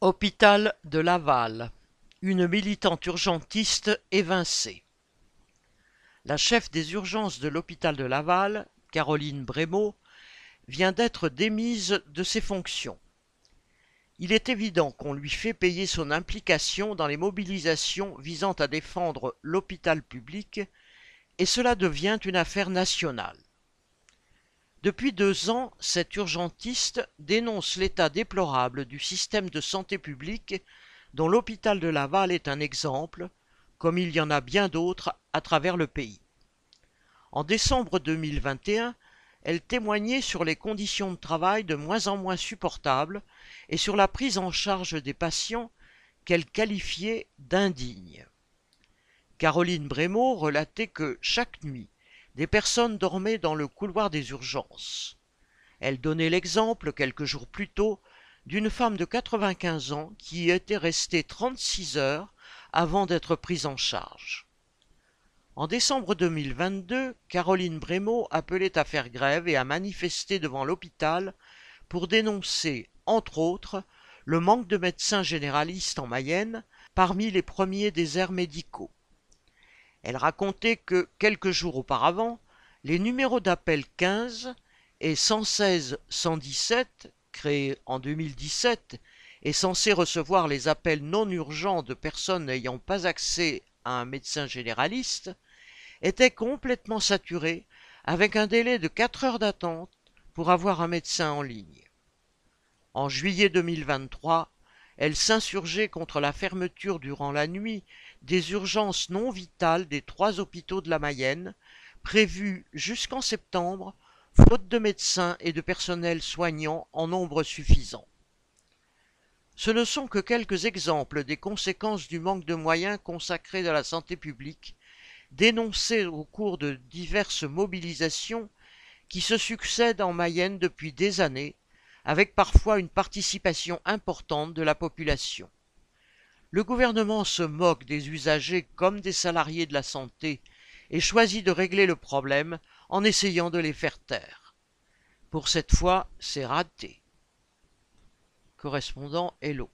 Hôpital de Laval. Une militante urgentiste évincée. La chef des urgences de l'hôpital de Laval, Caroline Brémaud, vient d'être démise de ses fonctions. Il est évident qu'on lui fait payer son implication dans les mobilisations visant à défendre l'hôpital public, et cela devient une affaire nationale. Depuis deux ans, cet urgentiste dénonce l'état déplorable du système de santé publique dont l'hôpital de Laval est un exemple, comme il y en a bien d'autres à travers le pays. En décembre 2021, elle témoignait sur les conditions de travail de moins en moins supportables et sur la prise en charge des patients qu'elle qualifiait d'indignes. Caroline Brémaud relatait que chaque nuit, des personnes dormaient dans le couloir des urgences. Elle donnait l'exemple, quelques jours plus tôt, d'une femme de 95 ans qui y était restée 36 heures avant d'être prise en charge. En décembre 2022, Caroline Brémaud appelait à faire grève et à manifester devant l'hôpital pour dénoncer, entre autres, le manque de médecins généralistes en Mayenne parmi les premiers déserts médicaux. Elle racontait que, quelques jours auparavant, les numéros d'appel 15 et 116-117, créés en 2017 et censés recevoir les appels non urgents de personnes n'ayant pas accès à un médecin généraliste, étaient complètement saturés avec un délai de 4 heures d'attente pour avoir un médecin en ligne. En juillet 2023, elle s'insurgeait contre la fermeture durant la nuit des urgences non vitales des trois hôpitaux de la Mayenne, prévues jusqu'en septembre, faute de médecins et de personnel soignant en nombre suffisant. Ce ne sont que quelques exemples des conséquences du manque de moyens consacrés à la santé publique, dénoncés au cours de diverses mobilisations qui se succèdent en Mayenne depuis des années, avec parfois une participation importante de la population. Le gouvernement se moque des usagers comme des salariés de la santé et choisit de régler le problème en essayant de les faire taire. Pour cette fois, c'est raté. Correspondant Hello.